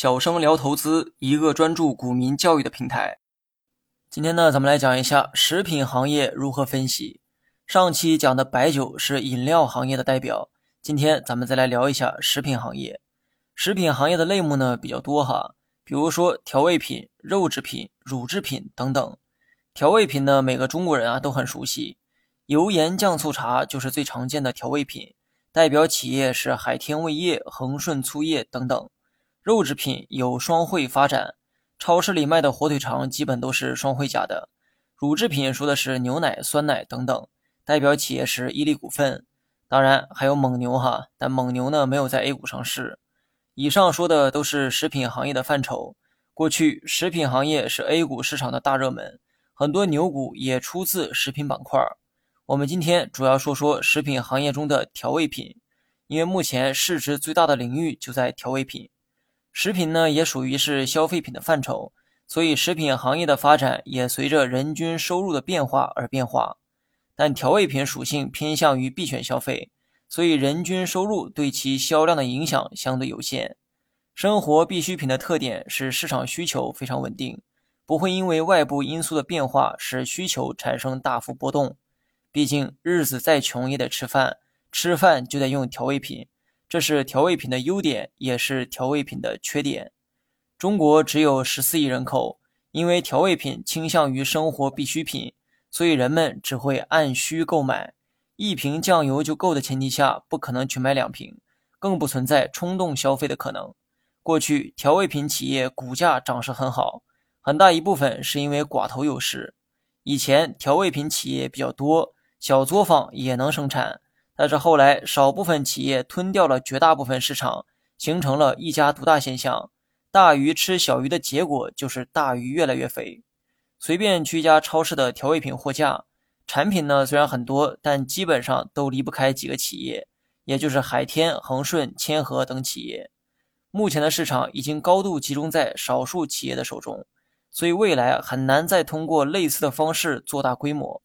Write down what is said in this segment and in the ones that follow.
小生聊投资，一个专注股民教育的平台。今天呢，咱们来讲一下食品行业如何分析。上期讲的白酒是饮料行业的代表，今天咱们再来聊一下食品行业。食品行业的类目呢比较多哈，比如说调味品、肉制品、乳制品等等。调味品呢，每个中国人啊都很熟悉，油盐酱醋茶就是最常见的调味品。代表企业是海天味业、恒顺醋业等等。肉制品有双汇发展，超市里卖的火腿肠基本都是双汇家的。乳制品说的是牛奶、酸奶等等，代表企业是伊利股份。当然还有蒙牛哈，但蒙牛呢没有在 A 股上市。以上说的都是食品行业的范畴。过去食品行业是 A 股市场的大热门，很多牛股也出自食品板块。我们今天主要说说食品行业中的调味品，因为目前市值最大的领域就在调味品。食品呢也属于是消费品的范畴，所以食品行业的发展也随着人均收入的变化而变化。但调味品属性偏向于必选消费，所以人均收入对其销量的影响相对有限。生活必需品的特点是市场需求非常稳定，不会因为外部因素的变化使需求产生大幅波动。毕竟日子再穷也得吃饭，吃饭就得用调味品，这是调味品的优点，也是调味品的缺点。中国只有十四亿人口，因为调味品倾向于生活必需品，所以人们只会按需购买。一瓶酱油就够的前提下，不可能去买两瓶，更不存在冲动消费的可能。过去调味品企业股价涨势很好，很大一部分是因为寡头优势。以前调味品企业比较多。小作坊也能生产，但是后来少部分企业吞掉了绝大部分市场，形成了一家独大现象。大鱼吃小鱼的结果就是大鱼越来越肥。随便去一家超市的调味品货架，产品呢虽然很多，但基本上都离不开几个企业，也就是海天、恒顺、千和等企业。目前的市场已经高度集中在少数企业的手中，所以未来很难再通过类似的方式做大规模。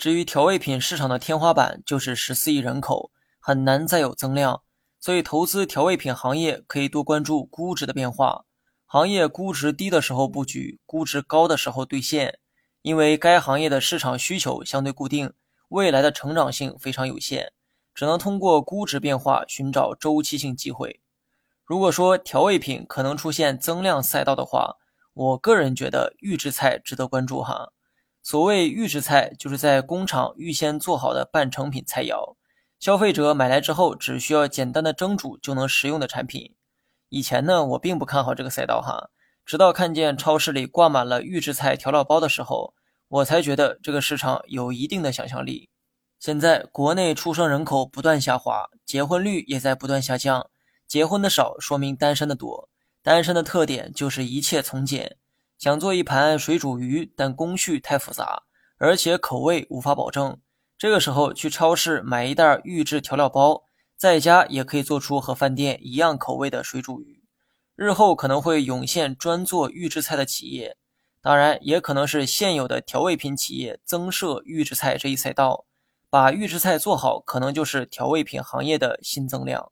至于调味品市场的天花板就是十四亿人口，很难再有增量，所以投资调味品行业可以多关注估值的变化。行业估值低的时候布局，估值高的时候兑现，因为该行业的市场需求相对固定，未来的成长性非常有限，只能通过估值变化寻找周期性机会。如果说调味品可能出现增量赛道的话，我个人觉得预制菜值得关注哈。所谓预制菜，就是在工厂预先做好的半成品菜肴，消费者买来之后只需要简单的蒸煮就能食用的产品。以前呢，我并不看好这个赛道哈，直到看见超市里挂满了预制菜调料包的时候，我才觉得这个市场有一定的想象力。现在国内出生人口不断下滑，结婚率也在不断下降，结婚的少说明单身的多，单身的特点就是一切从简。想做一盘水煮鱼，但工序太复杂，而且口味无法保证。这个时候去超市买一袋预制调料包，在家也可以做出和饭店一样口味的水煮鱼。日后可能会涌现专做预制菜的企业，当然也可能是现有的调味品企业增设预制菜这一赛道，把预制菜做好，可能就是调味品行业的新增量。